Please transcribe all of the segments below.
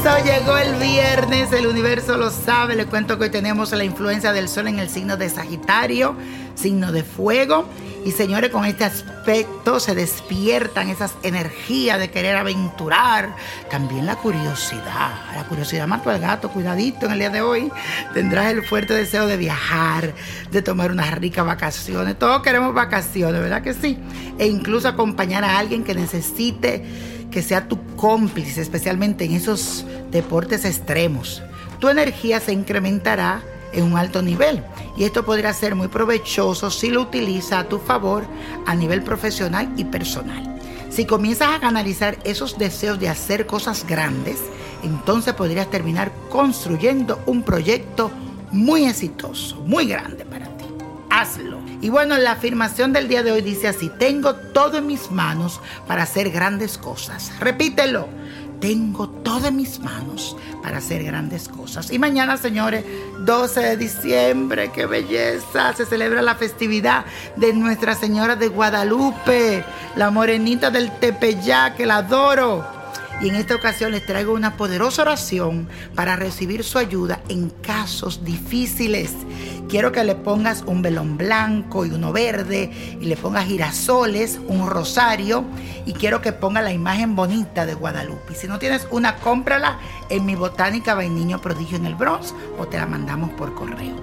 Eso llegó el viernes, el universo lo sabe. Le cuento que hoy tenemos la influencia del sol en el signo de Sagitario, signo de fuego. Y señores, con este aspecto se despiertan esas energías de querer aventurar. También la curiosidad. La curiosidad mató al gato, cuidadito en el día de hoy. Tendrás el fuerte deseo de viajar, de tomar unas ricas vacaciones. Todos queremos vacaciones, ¿verdad que sí? E incluso acompañar a alguien que necesite que sea tu cómplice, especialmente en esos deportes extremos. Tu energía se incrementará en un alto nivel y esto podría ser muy provechoso si lo utiliza a tu favor a nivel profesional y personal. Si comienzas a canalizar esos deseos de hacer cosas grandes, entonces podrías terminar construyendo un proyecto muy exitoso, muy grande para. Hazlo. Y bueno, la afirmación del día de hoy dice así, tengo todo en mis manos para hacer grandes cosas. Repítelo. Tengo todo en mis manos para hacer grandes cosas. Y mañana, señores, 12 de diciembre, qué belleza, se celebra la festividad de Nuestra Señora de Guadalupe, la morenita del Tepeyac, que la adoro. Y en esta ocasión les traigo una poderosa oración para recibir su ayuda en casos difíciles. Quiero que le pongas un velón blanco y uno verde y le pongas girasoles, un rosario y quiero que ponga la imagen bonita de Guadalupe. Si no tienes una, cómprala en mi botánica Vainiño Prodigio en el Bronx o te la mandamos por correo.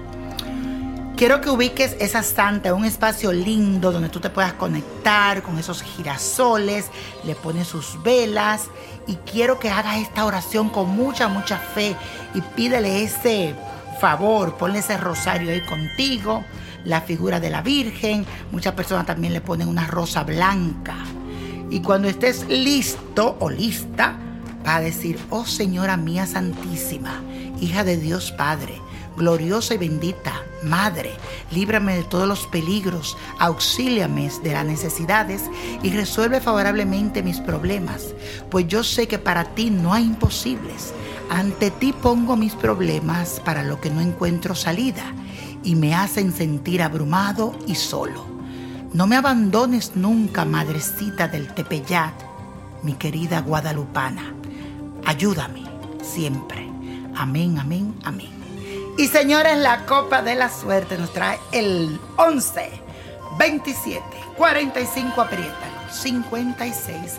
Quiero que ubiques esa santa en un espacio lindo donde tú te puedas conectar con esos girasoles, le pones sus velas y quiero que hagas esta oración con mucha, mucha fe y pídele ese favor, ponle ese rosario ahí contigo, la figura de la Virgen, muchas personas también le ponen una rosa blanca. Y cuando estés listo o lista, va a decir, oh Señora mía Santísima, hija de Dios Padre, gloriosa y bendita, Madre, líbrame de todos los peligros, auxíliame de las necesidades y resuelve favorablemente mis problemas, pues yo sé que para ti no hay imposibles. Ante ti pongo mis problemas para lo que no encuentro salida y me hacen sentir abrumado y solo. No me abandones nunca, madrecita del Tepeyat, mi querida guadalupana. Ayúdame siempre. Amén, amén, amén. Y señores, la copa de la suerte nos trae el 11, 27, 45, apriétalo, 56,